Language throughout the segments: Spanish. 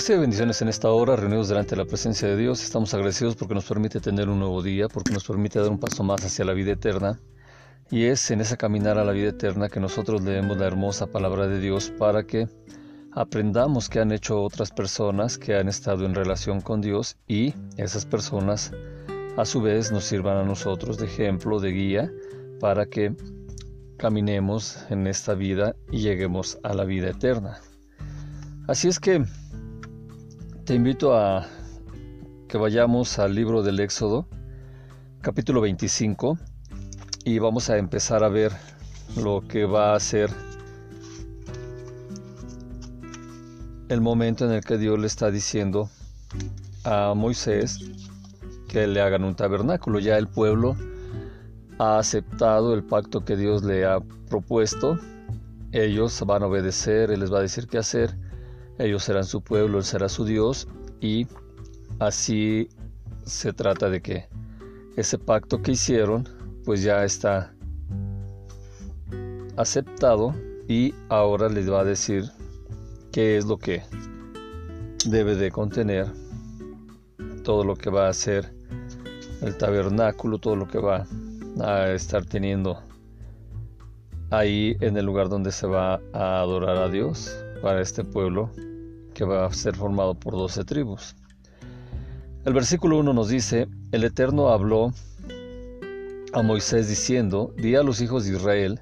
Recibe bendiciones en esta hora, reunidos delante de la presencia de Dios. Estamos agradecidos porque nos permite tener un nuevo día, porque nos permite dar un paso más hacia la vida eterna. Y es en esa caminar a la vida eterna que nosotros leemos la hermosa palabra de Dios para que aprendamos que han hecho otras personas que han estado en relación con Dios y esas personas a su vez nos sirvan a nosotros de ejemplo, de guía, para que caminemos en esta vida y lleguemos a la vida eterna. Así es que te invito a que vayamos al libro del Éxodo, capítulo 25, y vamos a empezar a ver lo que va a ser el momento en el que Dios le está diciendo a Moisés que le hagan un tabernáculo. Ya el pueblo ha aceptado el pacto que Dios le ha propuesto. Ellos van a obedecer, Él les va a decir qué hacer ellos serán su pueblo, Él será su Dios y así se trata de que ese pacto que hicieron pues ya está aceptado y ahora les va a decir qué es lo que debe de contener todo lo que va a ser el tabernáculo, todo lo que va a estar teniendo ahí en el lugar donde se va a adorar a Dios para este pueblo que va a ser formado por doce tribus. El versículo 1 nos dice, el Eterno habló a Moisés diciendo, di a los hijos de Israel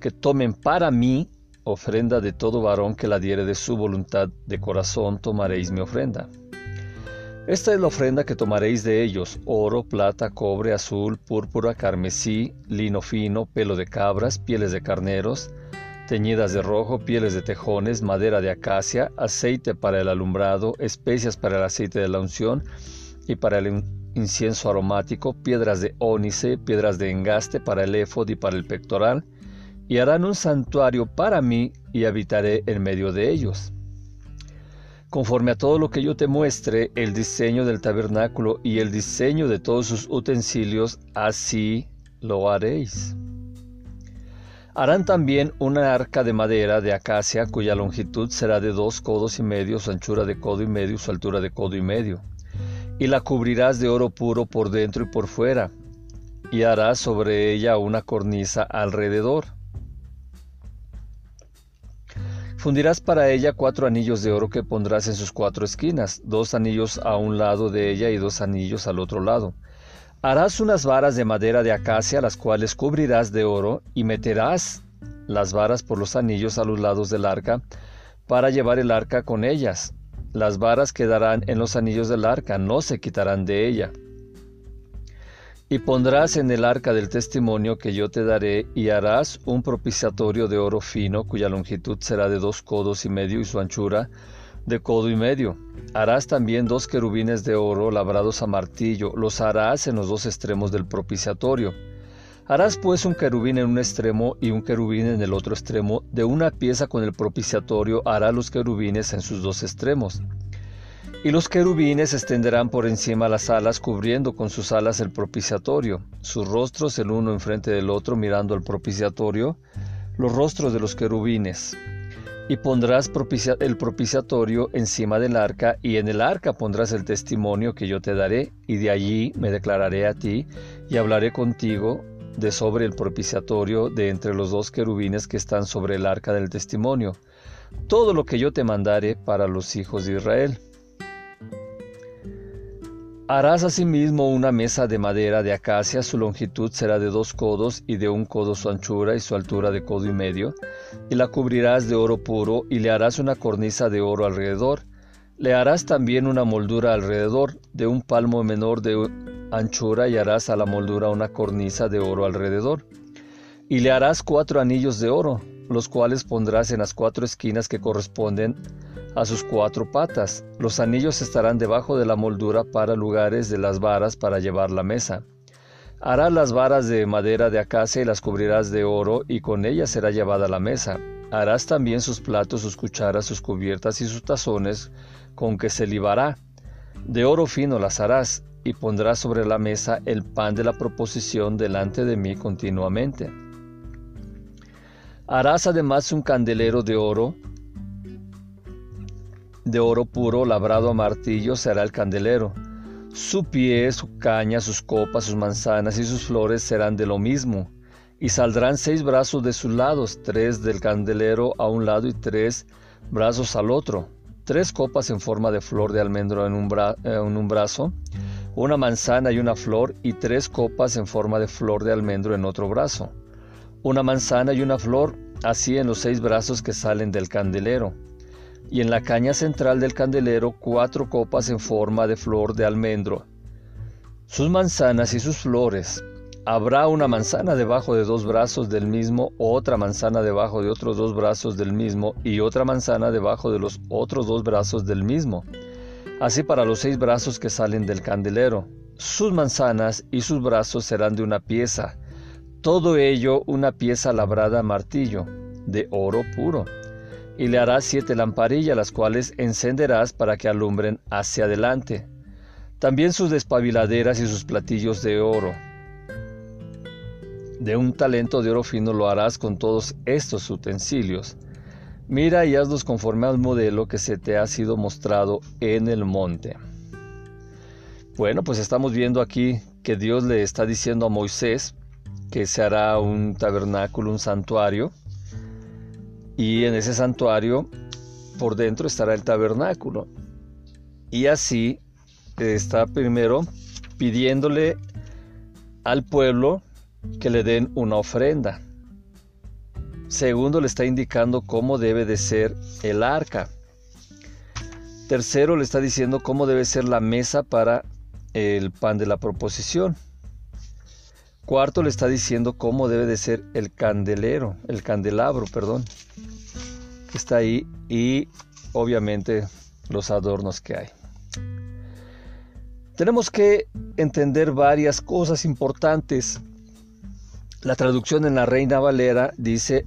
que tomen para mí ofrenda de todo varón que la diere de su voluntad de corazón, tomaréis mi ofrenda. Esta es la ofrenda que tomaréis de ellos, oro, plata, cobre, azul, púrpura, carmesí, lino fino, pelo de cabras, pieles de carneros, teñidas de rojo, pieles de tejones, madera de acacia, aceite para el alumbrado, especias para el aceite de la unción y para el incienso aromático, piedras de ónice, piedras de engaste para el éfod y para el pectoral, y harán un santuario para mí y habitaré en medio de ellos. Conforme a todo lo que yo te muestre, el diseño del tabernáculo y el diseño de todos sus utensilios, así lo haréis. Harán también una arca de madera de acacia cuya longitud será de dos codos y medio, su anchura de codo y medio, su altura de codo y medio. Y la cubrirás de oro puro por dentro y por fuera, y harás sobre ella una cornisa alrededor. Fundirás para ella cuatro anillos de oro que pondrás en sus cuatro esquinas, dos anillos a un lado de ella y dos anillos al otro lado. Harás unas varas de madera de acacia, las cuales cubrirás de oro, y meterás las varas por los anillos a los lados del arca, para llevar el arca con ellas. Las varas quedarán en los anillos del arca, no se quitarán de ella. Y pondrás en el arca del testimonio que yo te daré, y harás un propiciatorio de oro fino, cuya longitud será de dos codos y medio y su anchura de codo y medio. Harás también dos querubines de oro labrados a martillo, los harás en los dos extremos del propiciatorio. Harás pues un querubín en un extremo y un querubín en el otro extremo, de una pieza con el propiciatorio hará los querubines en sus dos extremos. Y los querubines extenderán por encima las alas, cubriendo con sus alas el propiciatorio, sus rostros el uno enfrente del otro mirando al propiciatorio, los rostros de los querubines. Y pondrás el propiciatorio encima del arca, y en el arca pondrás el testimonio que yo te daré, y de allí me declararé a ti, y hablaré contigo de sobre el propiciatorio de entre los dos querubines que están sobre el arca del testimonio, todo lo que yo te mandare para los hijos de Israel. Harás asimismo una mesa de madera de acacia, su longitud será de dos codos y de un codo su anchura y su altura de codo y medio, y la cubrirás de oro puro y le harás una cornisa de oro alrededor. Le harás también una moldura alrededor de un palmo menor de anchura y harás a la moldura una cornisa de oro alrededor. Y le harás cuatro anillos de oro, los cuales pondrás en las cuatro esquinas que corresponden a sus cuatro patas. Los anillos estarán debajo de la moldura para lugares de las varas para llevar la mesa. Harás las varas de madera de acacia y las cubrirás de oro, y con ellas será llevada la mesa. Harás también sus platos, sus cucharas, sus cubiertas y sus tazones con que se libará. De oro fino las harás, y pondrás sobre la mesa el pan de la proposición delante de mí continuamente. Harás además un candelero de oro de oro puro labrado a martillo será el candelero. Su pie, su caña, sus copas, sus manzanas y sus flores serán de lo mismo. Y saldrán seis brazos de sus lados, tres del candelero a un lado y tres brazos al otro. Tres copas en forma de flor de almendro en un, en un brazo, una manzana y una flor, y tres copas en forma de flor de almendro en otro brazo. Una manzana y una flor, así en los seis brazos que salen del candelero y en la caña central del candelero cuatro copas en forma de flor de almendro. Sus manzanas y sus flores. Habrá una manzana debajo de dos brazos del mismo, otra manzana debajo de otros dos brazos del mismo y otra manzana debajo de los otros dos brazos del mismo. Así para los seis brazos que salen del candelero. Sus manzanas y sus brazos serán de una pieza, todo ello una pieza labrada a martillo, de oro puro y le harás siete lamparillas, las cuales encenderás para que alumbren hacia adelante. También sus despabiladeras y sus platillos de oro. De un talento de oro fino lo harás con todos estos utensilios. Mira y hazlos conforme al modelo que se te ha sido mostrado en el monte. Bueno, pues estamos viendo aquí que Dios le está diciendo a Moisés que se hará un tabernáculo, un santuario, y en ese santuario por dentro estará el tabernáculo. Y así está primero pidiéndole al pueblo que le den una ofrenda. Segundo, le está indicando cómo debe de ser el arca. Tercero, le está diciendo cómo debe ser la mesa para el pan de la proposición. Cuarto, le está diciendo cómo debe de ser el candelero, el candelabro, perdón está ahí y obviamente los adornos que hay. Tenemos que entender varias cosas importantes. La traducción en la Reina Valera dice,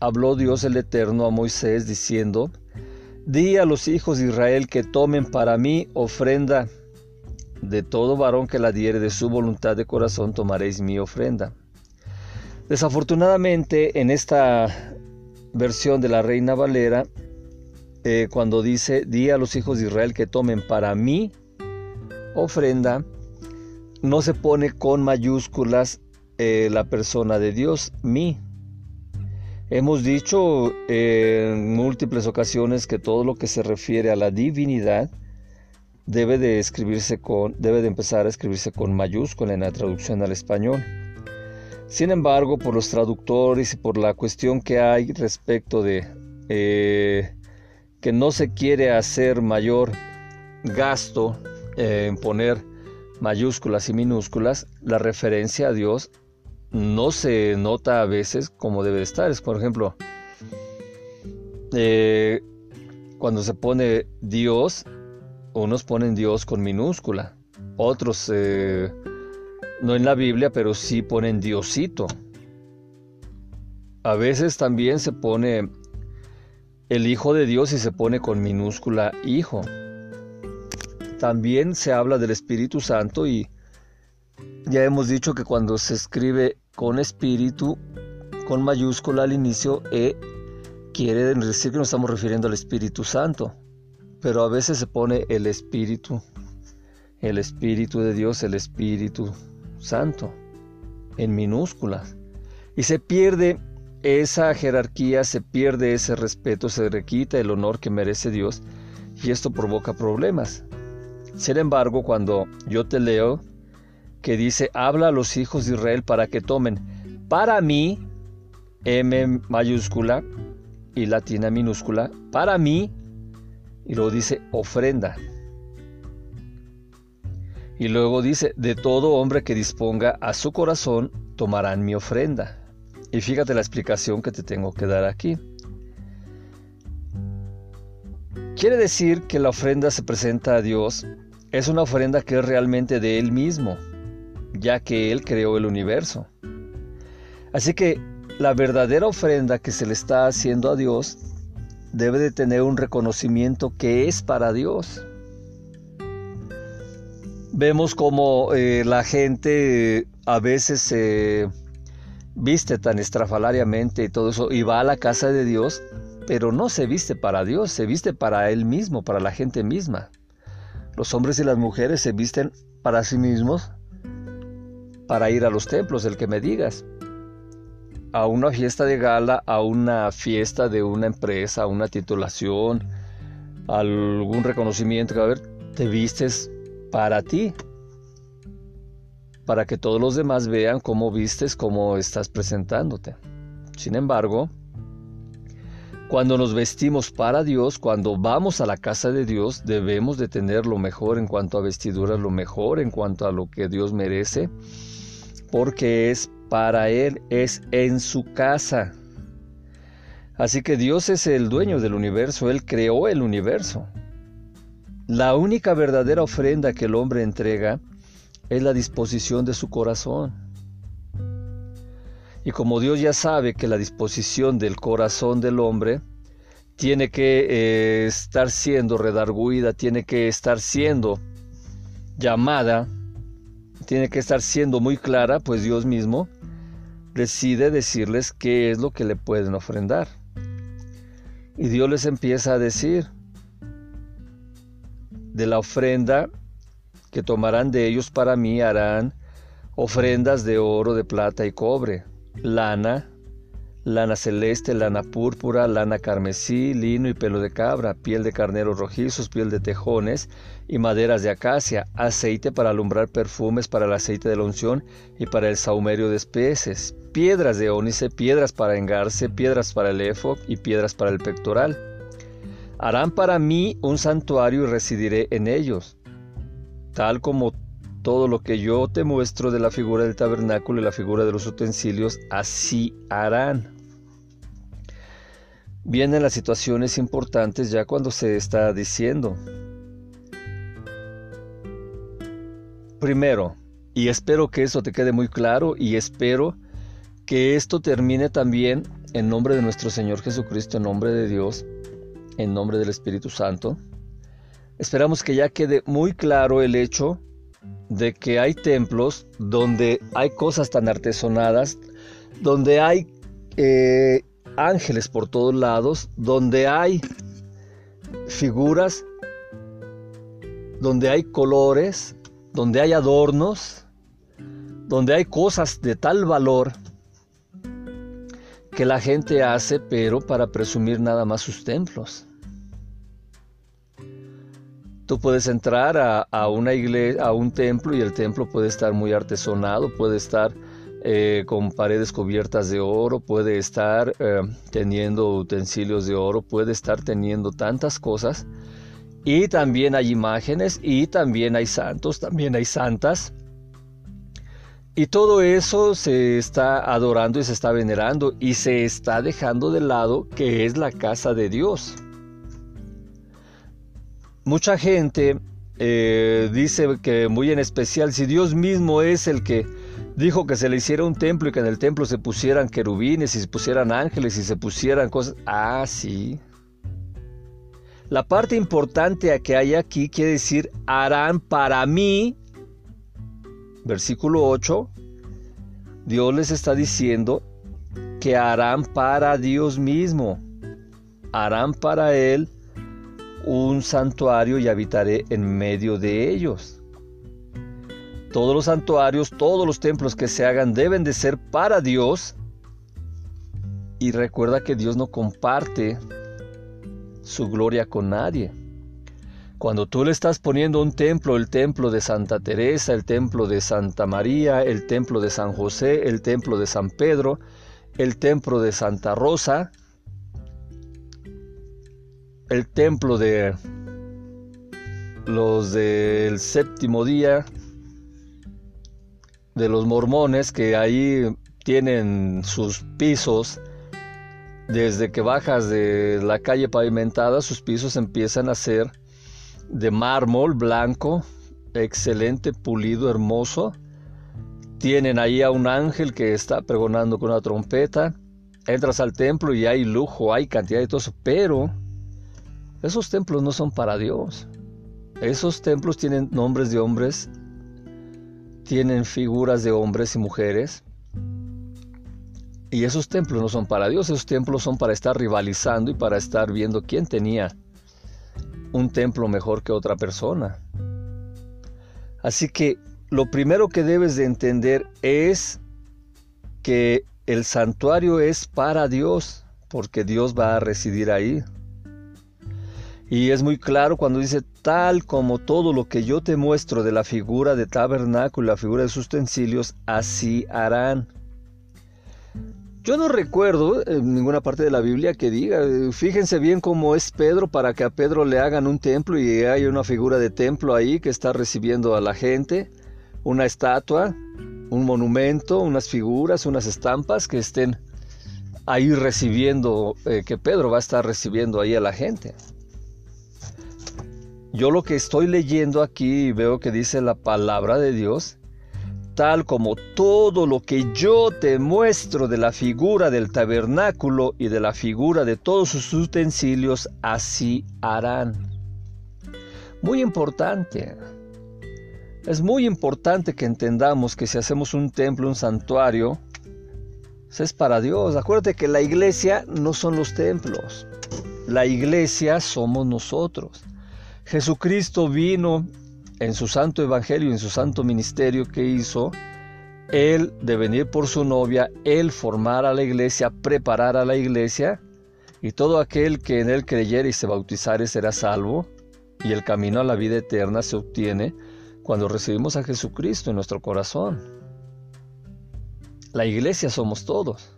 habló Dios el Eterno a Moisés diciendo, di a los hijos de Israel que tomen para mí ofrenda. De todo varón que la diere de su voluntad de corazón tomaréis mi ofrenda. Desafortunadamente en esta versión de la Reina Valera, eh, cuando dice, di a los hijos de Israel que tomen para mí ofrenda, no se pone con mayúsculas eh, la persona de Dios, mí. Hemos dicho en múltiples ocasiones que todo lo que se refiere a la divinidad debe de escribirse con, debe de empezar a escribirse con mayúscula en la traducción al español. Sin embargo, por los traductores y por la cuestión que hay respecto de eh, que no se quiere hacer mayor gasto en poner mayúsculas y minúsculas, la referencia a Dios no se nota a veces como debe estar. Es, por ejemplo, eh, cuando se pone Dios, unos ponen Dios con minúscula, otros eh, no en la Biblia, pero sí ponen Diosito. A veces también se pone el Hijo de Dios y se pone con minúscula Hijo. También se habla del Espíritu Santo y ya hemos dicho que cuando se escribe con Espíritu, con mayúscula al inicio, E, quiere decir que nos estamos refiriendo al Espíritu Santo. Pero a veces se pone el Espíritu, el Espíritu de Dios, el Espíritu santo, en minúsculas. Y se pierde esa jerarquía, se pierde ese respeto, se requita el honor que merece Dios y esto provoca problemas. Sin embargo, cuando yo te leo que dice, habla a los hijos de Israel para que tomen para mí, M mayúscula y latina minúscula, para mí, y luego dice ofrenda. Y luego dice, de todo hombre que disponga a su corazón, tomarán mi ofrenda. Y fíjate la explicación que te tengo que dar aquí. Quiere decir que la ofrenda se presenta a Dios, es una ofrenda que es realmente de Él mismo, ya que Él creó el universo. Así que la verdadera ofrenda que se le está haciendo a Dios debe de tener un reconocimiento que es para Dios. Vemos como eh, la gente a veces se viste tan estrafalariamente y todo eso y va a la casa de Dios pero no se viste para Dios, se viste para Él mismo, para la gente misma. Los hombres y las mujeres se visten para sí mismos para ir a los templos, el que me digas. A una fiesta de gala, a una fiesta de una empresa, a una titulación, algún reconocimiento que a ver, te vistes para ti, para que todos los demás vean cómo vistes, cómo estás presentándote. Sin embargo, cuando nos vestimos para Dios, cuando vamos a la casa de Dios, debemos de tener lo mejor en cuanto a vestiduras, lo mejor en cuanto a lo que Dios merece, porque es para Él, es en su casa. Así que Dios es el dueño del universo, Él creó el universo. La única verdadera ofrenda que el hombre entrega es la disposición de su corazón. Y como Dios ya sabe que la disposición del corazón del hombre tiene que eh, estar siendo redarguida, tiene que estar siendo llamada, tiene que estar siendo muy clara, pues Dios mismo decide decirles qué es lo que le pueden ofrendar. Y Dios les empieza a decir, de la ofrenda que tomarán de ellos para mí harán ofrendas de oro, de plata y cobre, lana, lana celeste, lana púrpura, lana carmesí, lino y pelo de cabra, piel de carneros rojizos, piel de tejones y maderas de acacia, aceite para alumbrar perfumes para el aceite de la unción y para el saumerio de especies, piedras de ónice, piedras para engarce, piedras para el efod y piedras para el pectoral. Harán para mí un santuario y residiré en ellos tal como todo lo que yo te muestro de la figura del tabernáculo y la figura de los utensilios, así harán. Vienen las situaciones importantes ya cuando se está diciendo. Primero, y espero que eso te quede muy claro y espero que esto termine también en nombre de nuestro Señor Jesucristo, en nombre de Dios, en nombre del Espíritu Santo. Esperamos que ya quede muy claro el hecho de que hay templos donde hay cosas tan artesonadas, donde hay eh, ángeles por todos lados, donde hay figuras, donde hay colores, donde hay adornos, donde hay cosas de tal valor que la gente hace, pero para presumir nada más sus templos. Tú puedes entrar a, una iglesia, a un templo y el templo puede estar muy artesonado, puede estar eh, con paredes cubiertas de oro, puede estar eh, teniendo utensilios de oro, puede estar teniendo tantas cosas. Y también hay imágenes y también hay santos, también hay santas. Y todo eso se está adorando y se está venerando y se está dejando de lado que es la casa de Dios. Mucha gente eh, dice que muy en especial, si Dios mismo es el que dijo que se le hiciera un templo y que en el templo se pusieran querubines y se pusieran ángeles y se pusieran cosas. Ah, sí. La parte importante que hay aquí quiere decir, harán para mí, versículo 8, Dios les está diciendo que harán para Dios mismo, harán para Él un santuario y habitaré en medio de ellos. Todos los santuarios, todos los templos que se hagan deben de ser para Dios. Y recuerda que Dios no comparte su gloria con nadie. Cuando tú le estás poniendo un templo, el templo de Santa Teresa, el templo de Santa María, el templo de San José, el templo de San Pedro, el templo de Santa Rosa, el templo de los del séptimo día de los mormones que ahí tienen sus pisos desde que bajas de la calle pavimentada sus pisos empiezan a ser de mármol blanco excelente pulido hermoso tienen ahí a un ángel que está pregonando con una trompeta entras al templo y hay lujo hay cantidad de todo eso pero esos templos no son para Dios. Esos templos tienen nombres de hombres, tienen figuras de hombres y mujeres. Y esos templos no son para Dios, esos templos son para estar rivalizando y para estar viendo quién tenía un templo mejor que otra persona. Así que lo primero que debes de entender es que el santuario es para Dios, porque Dios va a residir ahí. Y es muy claro cuando dice, tal como todo lo que yo te muestro de la figura de tabernáculo y la figura de sus utensilios, así harán. Yo no recuerdo en ninguna parte de la Biblia que diga, fíjense bien cómo es Pedro para que a Pedro le hagan un templo y hay una figura de templo ahí que está recibiendo a la gente, una estatua, un monumento, unas figuras, unas estampas que estén ahí recibiendo, eh, que Pedro va a estar recibiendo ahí a la gente. Yo lo que estoy leyendo aquí veo que dice la palabra de Dios, tal como todo lo que yo te muestro de la figura del tabernáculo y de la figura de todos sus utensilios, así harán. Muy importante. Es muy importante que entendamos que si hacemos un templo, un santuario, es para Dios. Acuérdate que la iglesia no son los templos. La iglesia somos nosotros. Jesucristo vino en su santo evangelio, en su santo ministerio que hizo, Él de venir por su novia, Él formar a la iglesia, preparar a la iglesia, y todo aquel que en Él creyere y se bautizare será salvo, y el camino a la vida eterna se obtiene cuando recibimos a Jesucristo en nuestro corazón. La iglesia somos todos.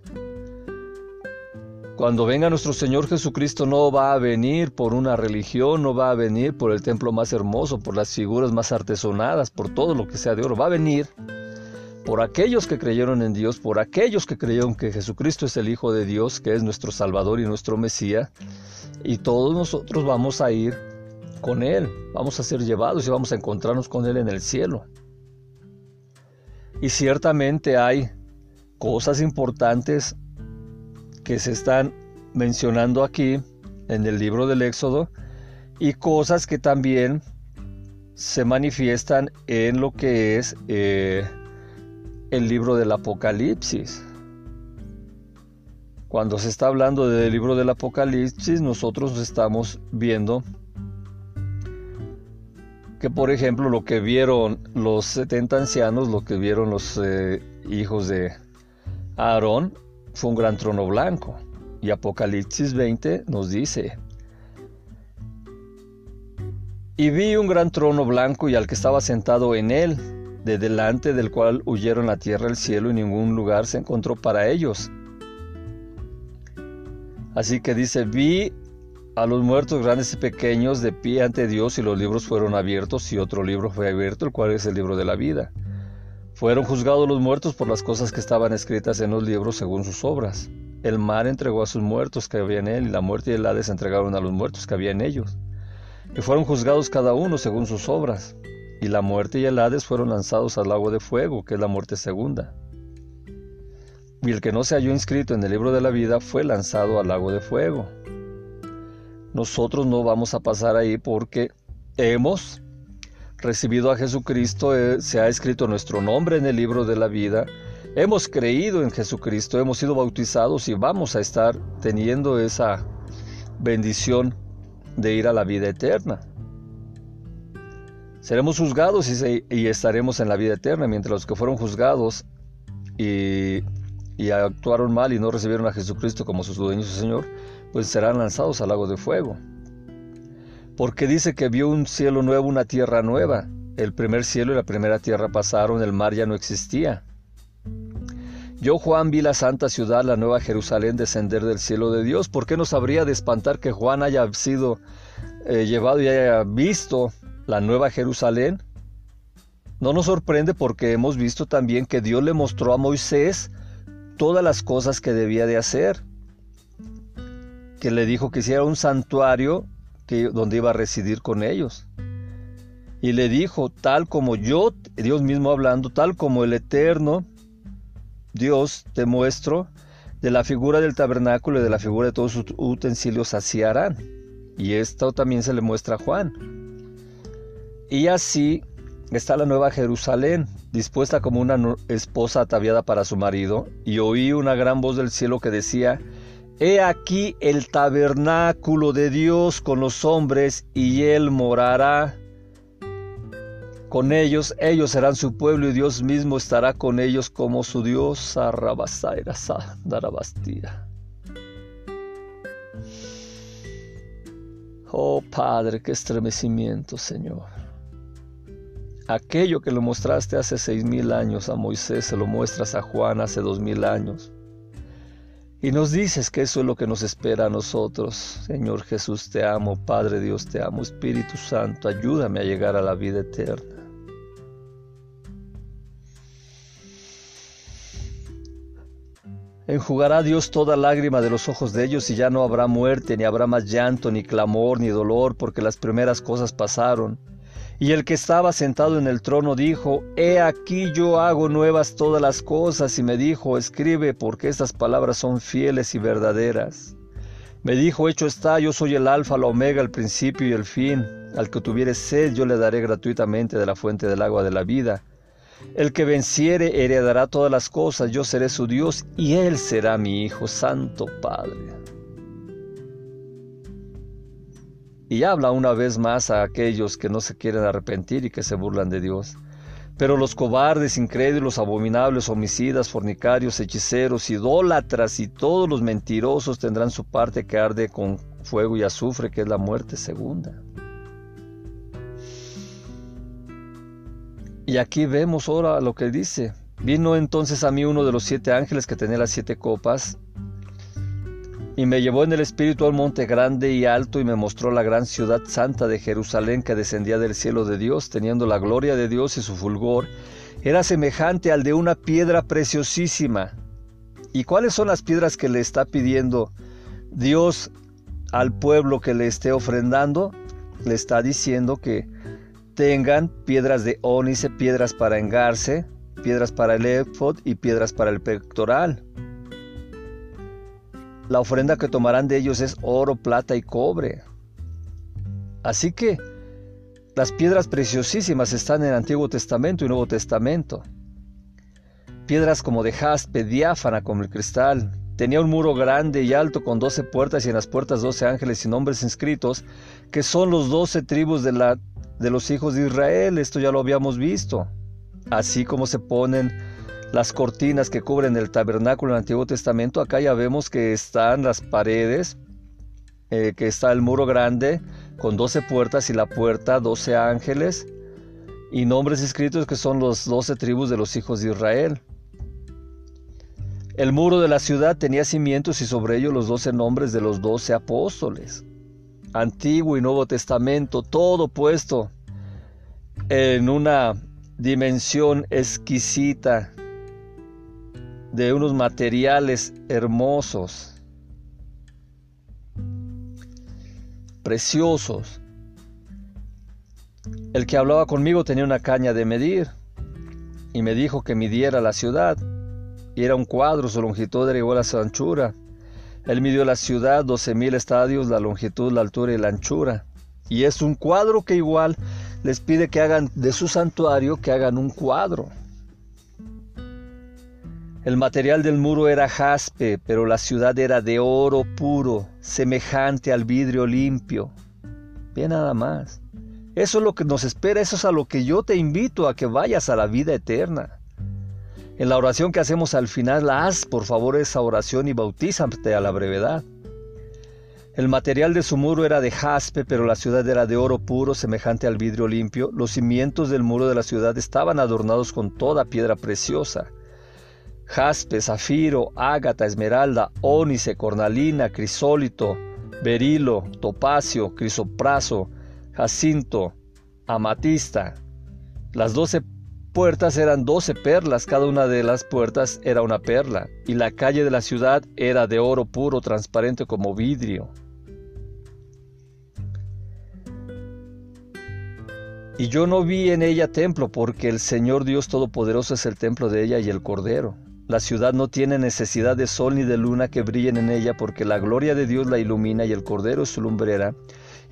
Cuando venga nuestro Señor Jesucristo no va a venir por una religión, no va a venir por el templo más hermoso, por las figuras más artesonadas, por todo lo que sea de oro. Va a venir por aquellos que creyeron en Dios, por aquellos que creyeron que Jesucristo es el Hijo de Dios, que es nuestro Salvador y nuestro Mesías. Y todos nosotros vamos a ir con Él, vamos a ser llevados y vamos a encontrarnos con Él en el cielo. Y ciertamente hay cosas importantes que se están mencionando aquí en el libro del Éxodo y cosas que también se manifiestan en lo que es eh, el libro del Apocalipsis. Cuando se está hablando del libro del Apocalipsis, nosotros estamos viendo que, por ejemplo, lo que vieron los 70 ancianos, lo que vieron los eh, hijos de Aarón, fue un gran trono blanco. Y Apocalipsis 20 nos dice, y vi un gran trono blanco y al que estaba sentado en él, de delante del cual huyeron la tierra el cielo y ningún lugar se encontró para ellos. Así que dice, vi a los muertos grandes y pequeños de pie ante Dios y los libros fueron abiertos y otro libro fue abierto, el cual es el libro de la vida. Fueron juzgados los muertos por las cosas que estaban escritas en los libros según sus obras. El mar entregó a sus muertos que había en él, y la muerte y el Hades entregaron a los muertos que había en ellos. Y fueron juzgados cada uno según sus obras. Y la muerte y el Hades fueron lanzados al lago de fuego, que es la muerte segunda. Y el que no se halló inscrito en el libro de la vida fue lanzado al lago de fuego. Nosotros no vamos a pasar ahí porque hemos recibido a Jesucristo, eh, se ha escrito nuestro nombre en el libro de la vida, hemos creído en Jesucristo, hemos sido bautizados y vamos a estar teniendo esa bendición de ir a la vida eterna. Seremos juzgados y, estaremos en la vida eterna, mientras los que fueron juzgados y, actuaron mal y no recibieron a Jesucristo como su dueño y Señor, pues serán lanzados al lago de fuego porque dice que vio un cielo nuevo, una tierra nueva. El primer cielo y la primera tierra pasaron, el mar ya no existía. Yo, Juan, vi la santa ciudad, la nueva Jerusalén, descender del cielo de Dios. ¿Por qué nos habría de espantar que Juan haya sido eh, llevado y haya visto la nueva Jerusalén? No nos sorprende porque hemos visto también que Dios le mostró a Moisés todas las cosas que debía de hacer. Que le dijo que hiciera un santuario donde iba a residir con ellos. Y le dijo, tal como yo, Dios mismo hablando, tal como el eterno Dios te muestro, de la figura del tabernáculo y de la figura de todos sus utensilios así harán. Y esto también se le muestra a Juan. Y así está la nueva Jerusalén, dispuesta como una esposa ataviada para su marido, y oí una gran voz del cielo que decía, He aquí el tabernáculo de Dios con los hombres, y él morará con ellos, ellos serán su pueblo y Dios mismo estará con ellos como su Dios. Oh Padre, qué estremecimiento, Señor. Aquello que lo mostraste hace seis mil años a Moisés, se lo muestras a Juan hace dos mil años. Y nos dices que eso es lo que nos espera a nosotros. Señor Jesús, te amo, Padre Dios, te amo, Espíritu Santo, ayúdame a llegar a la vida eterna. Enjugará Dios toda lágrima de los ojos de ellos y ya no habrá muerte, ni habrá más llanto, ni clamor, ni dolor, porque las primeras cosas pasaron. Y el que estaba sentado en el trono dijo, He aquí yo hago nuevas todas las cosas, y me dijo, Escribe, porque estas palabras son fieles y verdaderas. Me dijo, Hecho está, yo soy el alfa, la omega, el principio y el fin. Al que tuviere sed, yo le daré gratuitamente de la fuente del agua de la vida. El que venciere heredará todas las cosas, yo seré su Dios y él será mi Hijo Santo Padre. Y habla una vez más a aquellos que no se quieren arrepentir y que se burlan de Dios. Pero los cobardes, incrédulos, abominables, homicidas, fornicarios, hechiceros, idólatras y todos los mentirosos tendrán su parte que arde con fuego y azufre, que es la muerte segunda. Y aquí vemos ahora lo que dice. Vino entonces a mí uno de los siete ángeles que tenía las siete copas, y me llevó en el espíritu al monte grande y alto y me mostró la gran ciudad santa de Jerusalén que descendía del cielo de Dios, teniendo la gloria de Dios y su fulgor. Era semejante al de una piedra preciosísima. ¿Y cuáles son las piedras que le está pidiendo Dios al pueblo que le esté ofrendando? Le está diciendo que tengan piedras de ónice, piedras para engarce, piedras para el ephod y piedras para el pectoral. La ofrenda que tomarán de ellos es oro, plata y cobre. Así que las piedras preciosísimas están en el Antiguo Testamento y Nuevo Testamento. Piedras como de jaspe, diáfana como el cristal. Tenía un muro grande y alto con doce puertas y en las puertas doce ángeles y nombres inscritos, que son los doce tribus de la de los hijos de Israel, esto ya lo habíamos visto. Así como se ponen las cortinas que cubren el tabernáculo en el Antiguo Testamento, acá ya vemos que están las paredes, eh, que está el muro grande con doce puertas y la puerta doce ángeles y nombres escritos que son los doce tribus de los hijos de Israel. El muro de la ciudad tenía cimientos y sobre ellos los doce nombres de los doce apóstoles. Antiguo y Nuevo Testamento, todo puesto en una dimensión exquisita de unos materiales hermosos, preciosos. El que hablaba conmigo tenía una caña de medir y me dijo que midiera la ciudad y era un cuadro, su longitud era igual a su anchura él midió la ciudad, 12.000 estadios, la longitud, la altura y la anchura. Y es un cuadro que igual les pide que hagan de su santuario, que hagan un cuadro. El material del muro era jaspe, pero la ciudad era de oro puro, semejante al vidrio limpio. Bien nada más. Eso es lo que nos espera, eso es a lo que yo te invito a que vayas a la vida eterna. En la oración que hacemos al final, haz por favor esa oración y bautízate a la brevedad. El material de su muro era de jaspe, pero la ciudad era de oro puro, semejante al vidrio limpio. Los cimientos del muro de la ciudad estaban adornados con toda piedra preciosa. Jaspe, zafiro, ágata, esmeralda, ónice, cornalina, crisólito, berilo, topacio, crisopraso, jacinto, amatista. Las doce puertas eran doce perlas, cada una de las puertas era una perla, y la calle de la ciudad era de oro puro, transparente como vidrio. Y yo no vi en ella templo, porque el Señor Dios Todopoderoso es el templo de ella y el Cordero. La ciudad no tiene necesidad de sol ni de luna que brillen en ella, porque la gloria de Dios la ilumina y el Cordero es su lumbrera.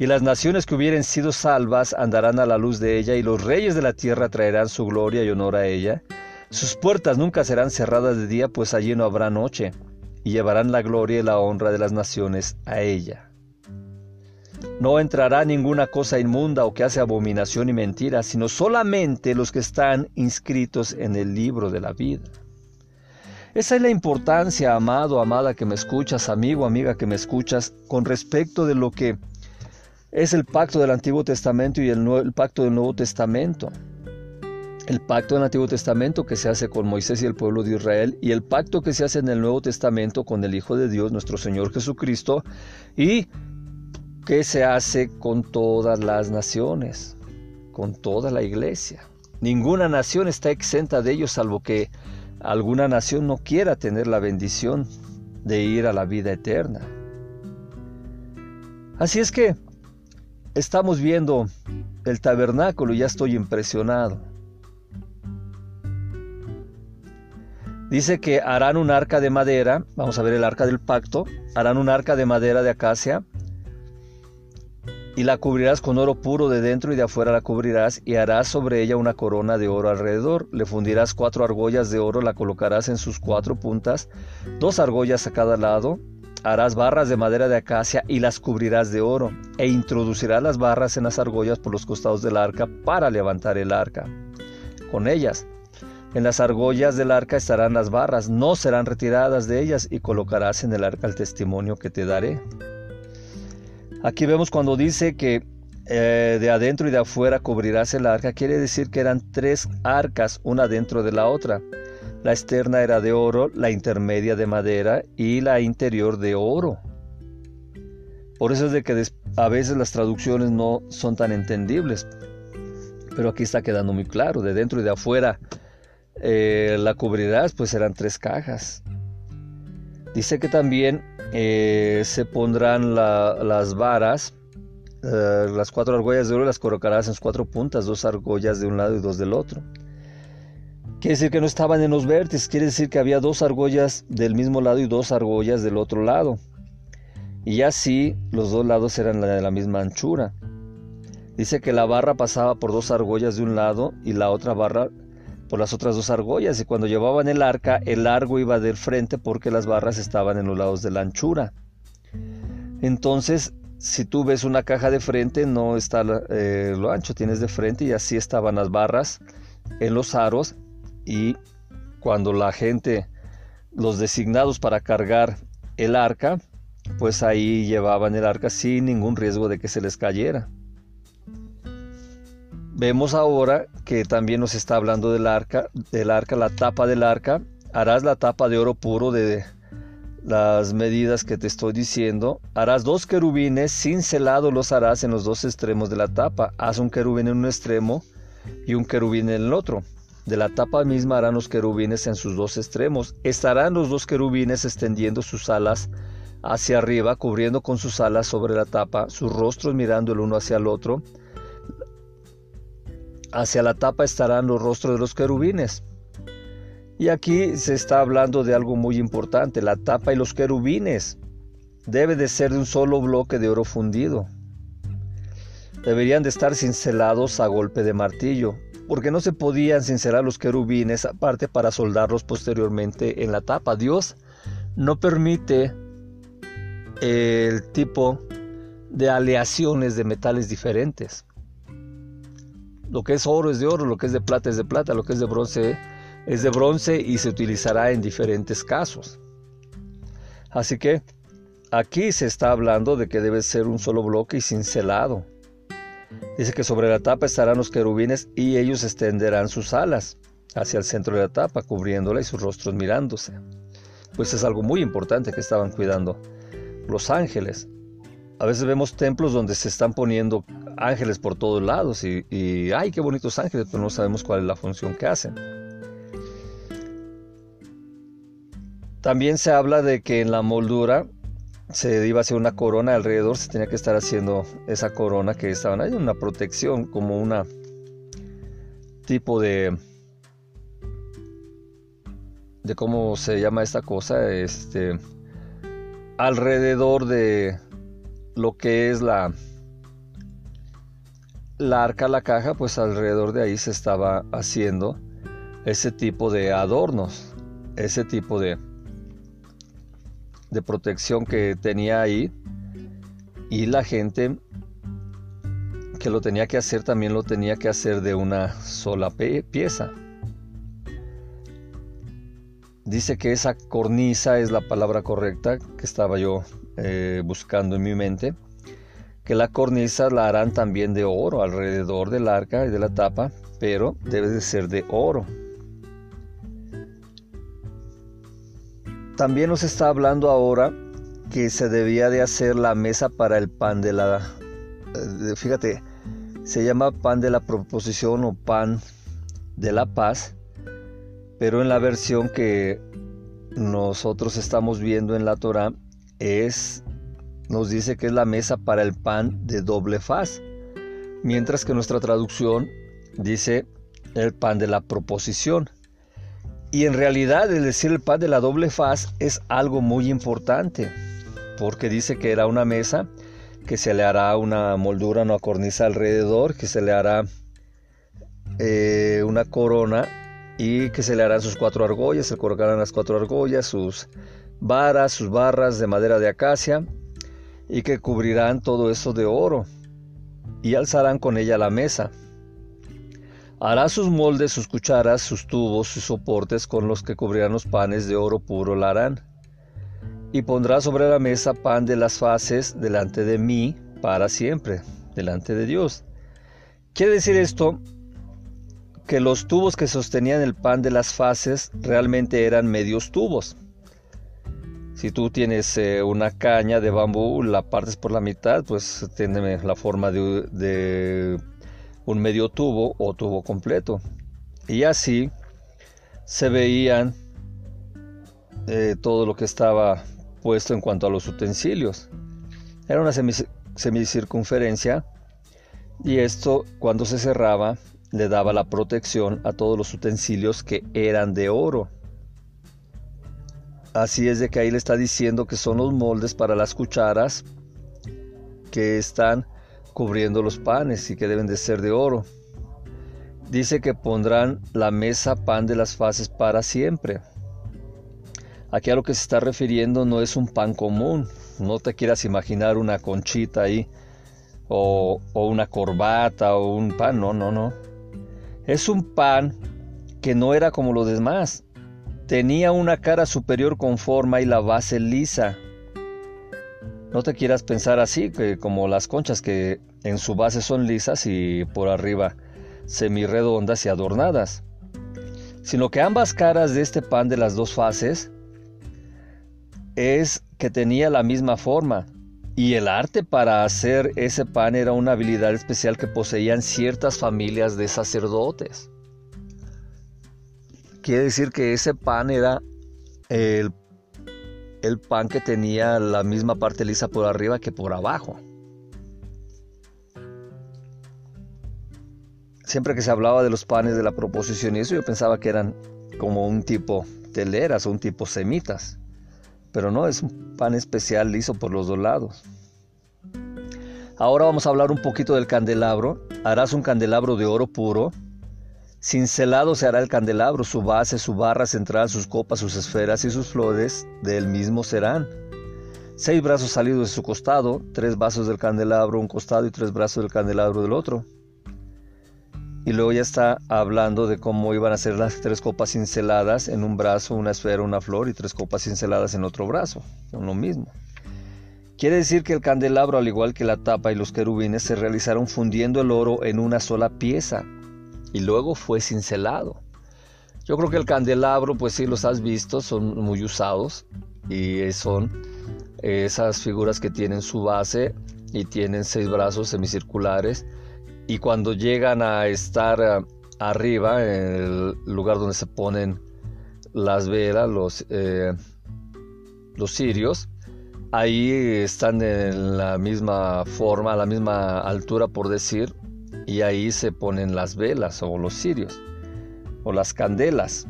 Y las naciones que hubieren sido salvas andarán a la luz de ella, y los reyes de la tierra traerán su gloria y honor a ella. Sus puertas nunca serán cerradas de día, pues allí no habrá noche, y llevarán la gloria y la honra de las naciones a ella. No entrará ninguna cosa inmunda o que hace abominación y mentira, sino solamente los que están inscritos en el libro de la vida. Esa es la importancia, amado, amada que me escuchas, amigo, amiga que me escuchas, con respecto de lo que es el pacto del Antiguo Testamento y el, pacto del Nuevo Testamento. El pacto del Antiguo Testamento que se hace con Moisés y el pueblo de Israel y el pacto que se hace en el Nuevo Testamento con el Hijo de Dios, nuestro Señor Jesucristo, y que se hace con todas las naciones, con toda la iglesia. Ninguna nación está exenta de ello salvo que alguna nación no quiera tener la bendición de ir a la vida eterna. Así es que estamos viendo el tabernáculo y ya estoy impresionado. Dice que harán un arca de madera, vamos a ver el arca del pacto, harán un arca de madera de acacia y la cubrirás con oro puro de dentro y de afuera la cubrirás, y harás sobre ella una corona de oro alrededor. Le fundirás cuatro argollas de oro, la colocarás en sus cuatro puntas, dos argollas a cada lado. Harás barras de madera de acacia y las cubrirás de oro, e introducirás las barras en las argollas por los costados del arca para levantar el arca. Con ellas, en las argollas del arca estarán las barras, no serán retiradas de ellas, y colocarás en el arca el testimonio que te daré. Aquí vemos cuando dice que eh, de adentro y de afuera cubrirás el arca, quiere decir que eran tres arcas, una dentro de la otra. La externa era de oro, la intermedia de madera y la interior de oro. Por eso es de que a veces las traducciones no son tan entendibles. Pero aquí está quedando muy claro, de dentro y de afuera eh, la cubrirás, pues eran tres cajas. Dice que también eh, se pondrán las varas, eh, las cuatro argollas de oro las colocarás en sus cuatro puntas, dos argollas de un lado y dos del otro. Quiere decir que no estaban en los vértices, quiere decir que había dos argollas del mismo lado y dos argollas del otro lado. Y así los dos lados eran de la misma anchura. Dice que la barra pasaba por dos argollas de un lado y la otra barra por las otras dos argollas y cuando llevaban el arca el largo iba del frente porque las barras estaban en los lados de la anchura. Entonces, si tú ves una caja de frente no está eh, lo ancho, tienes de frente y así estaban las barras en los aros y cuando la gente, los designados para cargar el arca, pues ahí llevaban el arca sin ningún riesgo de que se les cayera. Vemos ahora que también nos está hablando del arca, del arca, la tapa del arca. Harás la tapa de oro puro de las medidas que te estoy diciendo. Harás dos querubines, cincelado los harás en los dos extremos de la tapa. Haz un querubín en un extremo y un querubín en el otro. De la tapa misma harán los querubines en sus dos extremos. Estarán los dos querubines extendiendo sus alas hacia arriba, cubriendo con sus alas sobre la tapa, sus rostros mirando el uno hacia el otro Hacia la tapa estarán los rostros de los querubines. Y aquí se está hablando de algo muy importante, la tapa y los querubines. Debe de ser de un solo bloque de oro fundido. Deberían de estar cincelados a golpe de martillo, porque no se podían cincelar los querubines aparte para soldarlos posteriormente en la tapa. Dios no permite el tipo de aleaciones de metales diferentes. Lo que es oro es de oro, lo que es de plata es de plata, lo que es de bronce es de bronce y se utilizará en diferentes casos. Así que aquí se está hablando de que debe ser un solo bloque y cincelado. Dice que sobre la tapa estarán los querubines y ellos extenderán sus alas hacia el centro de la tapa, cubriéndola y sus rostros mirándose. Pues es algo muy importante que estaban cuidando los ángeles. A veces vemos templos donde se están poniendo ángeles por todos lados y, y, ay, qué bonitos ángeles, pero no sabemos cuál es la función que hacen. También se habla de que en la moldura se iba a hacer una corona alrededor, se tenía que estar haciendo esa corona que estaban ahí, una protección, como una tipo de de cómo se llama esta cosa, este alrededor de lo que es la la arca, la caja, pues alrededor de ahí se estaba haciendo ese tipo de adornos, ese tipo de, de protección que tenía ahí. Y la gente que lo tenía que hacer también lo tenía que hacer de una sola pieza. Dice que esa cornisa es la palabra correcta que estaba yo eh, buscando en mi mente. Que la cornisa la harán también de oro alrededor del arca y de la tapa, pero debe de ser de oro. También nos está hablando ahora que se debía de hacer la mesa para el pan de la... Eh, fíjate, se llama pan de la proposición o pan de la paz pero en la versión que nosotros estamos viendo en la Torah es nos dice que es la mesa para el pan de doble faz, mientras que nuestra traducción dice el pan de la proposición. Y en realidad el decir el pan de la doble faz es algo muy importante, porque dice que era una mesa que se le hará una moldura, una cornisa alrededor, que se le hará eh, una corona y que se le harán sus cuatro argollas, se colocarán las cuatro argollas, sus varas, sus barras de madera de acacia, y que cubrirán todo eso de oro, y alzarán con ella la mesa. Hará sus moldes, sus cucharas, sus tubos, sus soportes con los que cubrirán los panes de oro puro la harán. Y pondrá sobre la mesa pan de las fases delante de mí para siempre, delante de Dios. Quiere decir esto que los tubos que sostenían el pan de las fases realmente eran medios tubos. Si tú tienes eh, una caña de bambú, la partes por la mitad, pues tiene la forma de, un medio tubo o tubo completo. Y así se veían eh, todo lo que estaba puesto en cuanto a los utensilios. Era una semicircunferencia y esto cuando se cerraba le daba la protección a todos los utensilios que eran de oro. Así es de que ahí le está diciendo que son los moldes para las cucharas que están cubriendo los panes y que deben de ser de oro. Dice que pondrán la mesa pan de las fases para siempre. Aquí a lo que se está refiriendo no es un pan común. No te quieras imaginar una conchita ahí o, o una corbata o un pan. No, no, no. Es un pan que no era como los demás. Tenía una cara superior con forma y la base lisa. No te quieras pensar así, que como las conchas que en su base son lisas y por arriba semirredondas y adornadas, sino que ambas caras de este pan de las dos fases es que tenía la misma forma, y el arte para hacer ese pan era una habilidad especial que poseían ciertas familias de sacerdotes. Quiere decir que ese pan era el, el pan que tenía la misma parte lisa por arriba que por abajo. Siempre que se hablaba de los panes de la proposición y eso, yo pensaba que eran como un tipo teleras o un tipo semitas pero no, es un pan especial liso por los dos lados. Ahora vamos a hablar un poquito del candelabro. Harás un candelabro de oro puro. Cincelado se hará el candelabro, su base, su barra central, sus copas, sus esferas y sus flores del mismo serán. Seis brazos salidos de su costado, tres vasos del candelabro un costado y tres brazos del candelabro del otro. Y luego ya está hablando de cómo iban a ser las tres copas cinceladas en un brazo, una esfera, una flor y tres copas cinceladas en otro brazo. Son lo mismo. Quiere decir que el candelabro, al igual que la tapa y los querubines, se realizaron fundiendo el oro en una sola pieza y luego fue cincelado. Yo creo que el candelabro, pues sí los has visto, son muy usados y son esas figuras que tienen su base y tienen seis brazos semicirculares y cuando llegan a estar eh, arriba, en el lugar donde se ponen las velas, los, eh, los cirios, ahí están en la misma forma, a la misma altura por decir, y ahí se ponen las velas o los cirios o las candelas.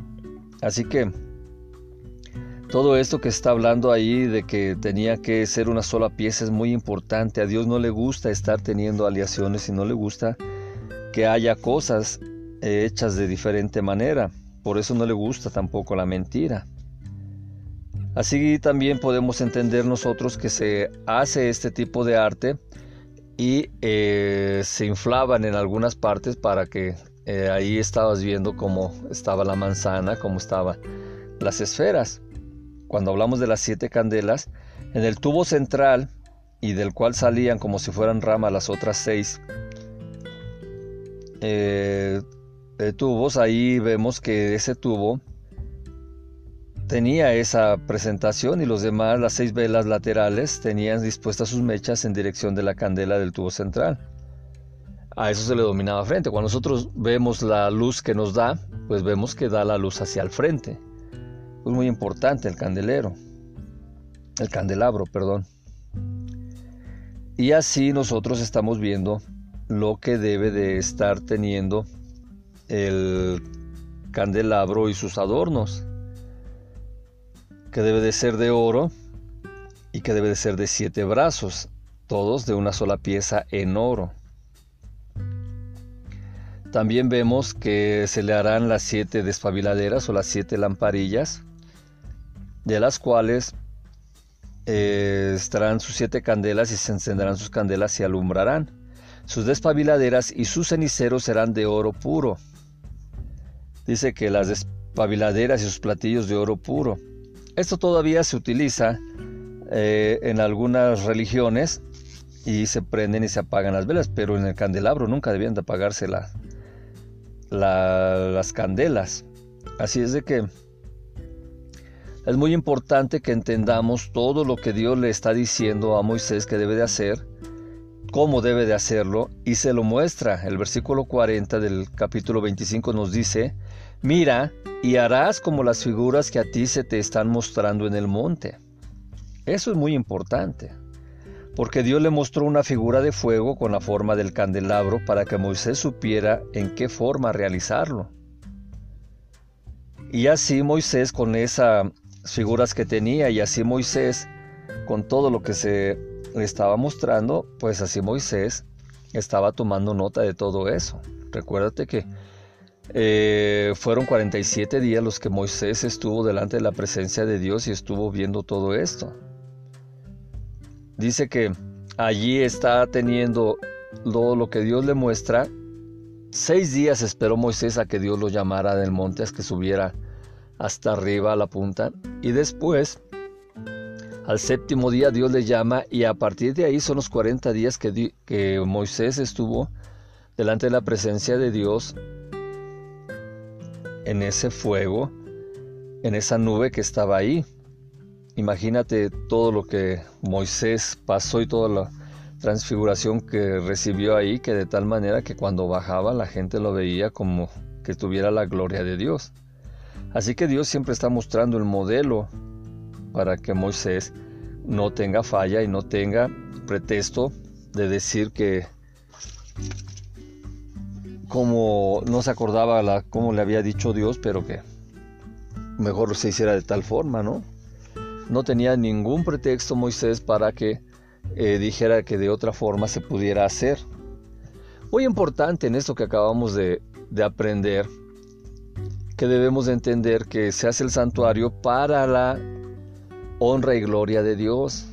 Así que todo esto que está hablando ahí de que tenía que ser una sola pieza es muy importante. A Dios no le gusta estar teniendo aliaciones y no le gusta que haya cosas hechas de diferente manera. Por eso no le gusta tampoco la mentira. Así también podemos entender nosotros que se hace este tipo de arte y eh, se inflaban en algunas partes para que eh, ahí estabas viendo cómo estaba la manzana, cómo estaban las esferas. Cuando hablamos de las siete candelas, en el tubo central y del cual salían como si fueran ramas las otras seis eh, tubos, ahí vemos que ese tubo tenía esa presentación y los demás, las seis velas laterales, tenían dispuestas sus mechas en dirección de la candela del tubo central. A eso se le dominaba frente. Cuando nosotros vemos la luz que nos da, pues vemos que da la luz hacia el frente. Es muy importante el candelero, el candelabro, perdón. Y así nosotros estamos viendo lo que debe de estar teniendo el candelabro y sus adornos que debe de ser de oro y que debe de ser de siete brazos, todos de una sola pieza en oro. También vemos que se le harán las siete despabiladeras o las siete lamparillas, de las cuales eh, estarán sus siete candelas y se encenderán sus candelas y alumbrarán. Sus despabiladeras y sus ceniceros serán de oro puro. Dice que las despabiladeras y sus platillos de oro puro. Esto todavía se utiliza eh, en algunas religiones y se prenden y se apagan las velas, pero en el candelabro nunca debían de apagarse las candelas. Así es de que es muy importante que entendamos todo lo que Dios le está diciendo a Moisés que debe de hacer, cómo debe de hacerlo, y se lo muestra. El versículo 40 del capítulo 25 nos dice, Mira, y harás como las figuras que a ti se te están mostrando en el monte. Eso es muy importante, porque Dios le mostró una figura de fuego con la forma del candelabro para que Moisés supiera en qué forma realizarlo. Y así Moisés con esas figuras que tenía y así Moisés con todo lo que se le estaba mostrando, pues así Moisés estaba tomando nota de todo eso. Recuérdate que eh, fueron 47 días los que Moisés estuvo delante de la presencia de Dios y estuvo viendo todo esto. Dice que allí está teniendo todo lo que Dios le muestra. Seis días esperó Moisés a que Dios lo llamara del monte, a que subiera hasta arriba a la punta. Y después, al séptimo día, Dios le llama y a partir de ahí son los 40 días que, que Moisés estuvo delante de la presencia de Dios en ese fuego, en esa nube que estaba ahí. Imagínate todo lo que Moisés pasó y toda la transfiguración que recibió ahí, que de tal manera que cuando bajaba la gente lo veía como que tuviera la gloria de Dios. Así que Dios siempre está mostrando el modelo para que Moisés no tenga falla y no tenga pretexto de decir que como no se acordaba la, como le había dicho Dios, pero que mejor se hiciera de tal forma, ¿no? No tenía ningún pretexto Moisés para que eh, dijera que de otra forma se pudiera hacer. Muy importante en esto que acabamos de, de aprender, que debemos de entender que se hace el santuario para la honra y gloria de Dios,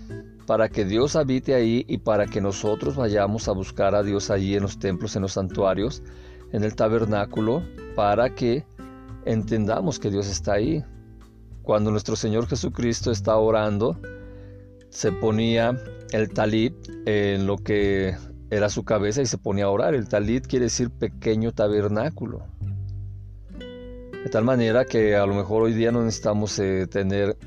para que Dios habite ahí y para que nosotros vayamos a buscar a Dios allí en los templos, en los santuarios, en el tabernáculo para que entendamos que Dios está ahí. Cuando nuestro Señor Jesucristo está orando, se ponía el talit en lo que era su cabeza y se ponía a orar. El talit quiere decir pequeño tabernáculo. De tal manera que a lo mejor hoy día no necesitamos eh, tener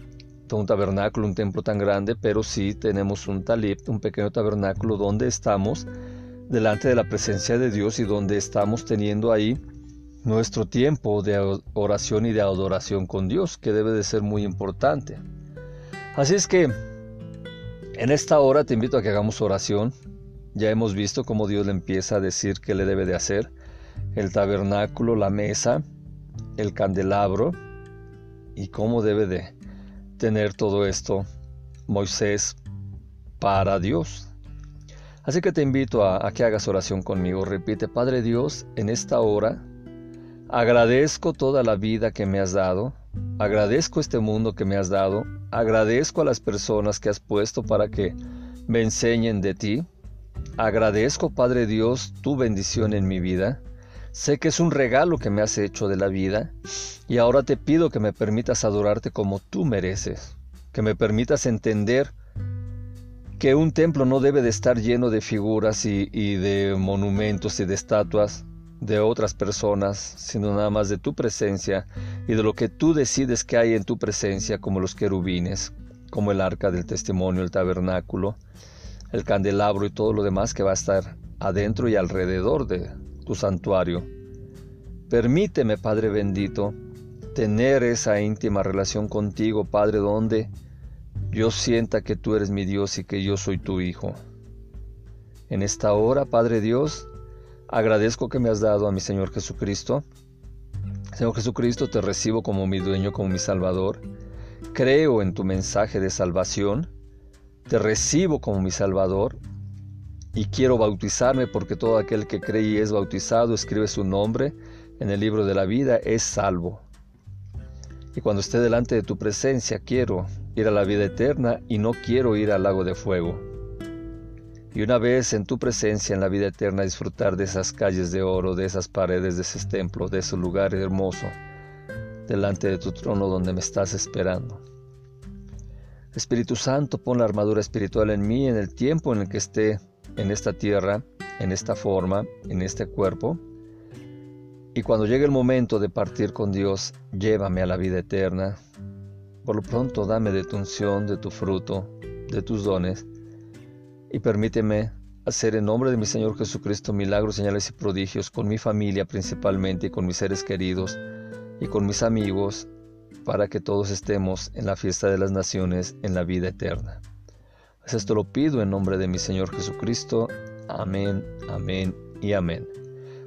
un tabernáculo, un templo tan grande, pero sí tenemos un talit, un pequeño tabernáculo donde estamos delante de la presencia de Dios y donde estamos teniendo ahí nuestro tiempo de oración y de adoración con Dios, que debe de ser muy importante. Así es que en esta hora te invito a que hagamos oración. Ya hemos visto cómo Dios le empieza a decir qué le debe de hacer. El tabernáculo, la mesa, el candelabro y cómo debe de tener todo esto Moisés para Dios. Así que te invito a, que hagas oración conmigo. Repite, Padre Dios, en esta hora agradezco toda la vida que me has dado, agradezco este mundo que me has dado, agradezco a las personas que has puesto para que me enseñen de ti, agradezco, Padre Dios, tu bendición en mi vida. Sé que es un regalo que me has hecho de la vida y ahora te pido que me permitas adorarte como tú mereces, que me permitas entender que un templo no debe de estar lleno de figuras y, de monumentos y de estatuas de otras personas, sino nada más de tu presencia y de lo que tú decides que hay en tu presencia, como los querubines, como el arca del testimonio, el tabernáculo, el candelabro y todo lo demás que va a estar adentro y alrededor de tu santuario. Permíteme, Padre bendito, tener esa íntima relación contigo, Padre, donde yo sienta que tú eres mi Dios y que yo soy tu Hijo. En esta hora, Padre Dios, agradezco que me has dado a mi Señor Jesucristo. Señor Jesucristo, te recibo como mi dueño, como mi Salvador. Creo en tu mensaje de salvación. Te recibo como mi Salvador. Y quiero bautizarme porque todo aquel que cree y es bautizado escribe su nombre en el libro de la vida, es salvo. Y cuando esté delante de tu presencia, quiero ir a la vida eterna y no quiero ir al lago de fuego. Y una vez en tu presencia en la vida eterna disfrutar de esas calles de oro, de esas paredes, de ese templo, de ese lugar hermoso, delante de tu trono donde me estás esperando. Espíritu Santo, pon la armadura espiritual en mí en el tiempo en el que esté en esta tierra, en esta forma, en este cuerpo. Y cuando llegue el momento de partir con Dios, llévame a la vida eterna, por lo pronto dame de tu unción, de tu fruto, de tus dones, y permíteme hacer en nombre de mi Señor Jesucristo milagros, señales y prodigios con mi familia principalmente, y con mis seres queridos y con mis amigos, para que todos estemos en la fiesta de las naciones, en la vida eterna. Pues esto lo pido en nombre de mi Señor Jesucristo. Amén, amén y amén.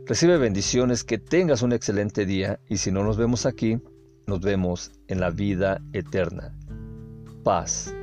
Recibe bendiciones, que tengas un excelente día y si no nos vemos aquí, nos vemos en la vida eterna. Paz.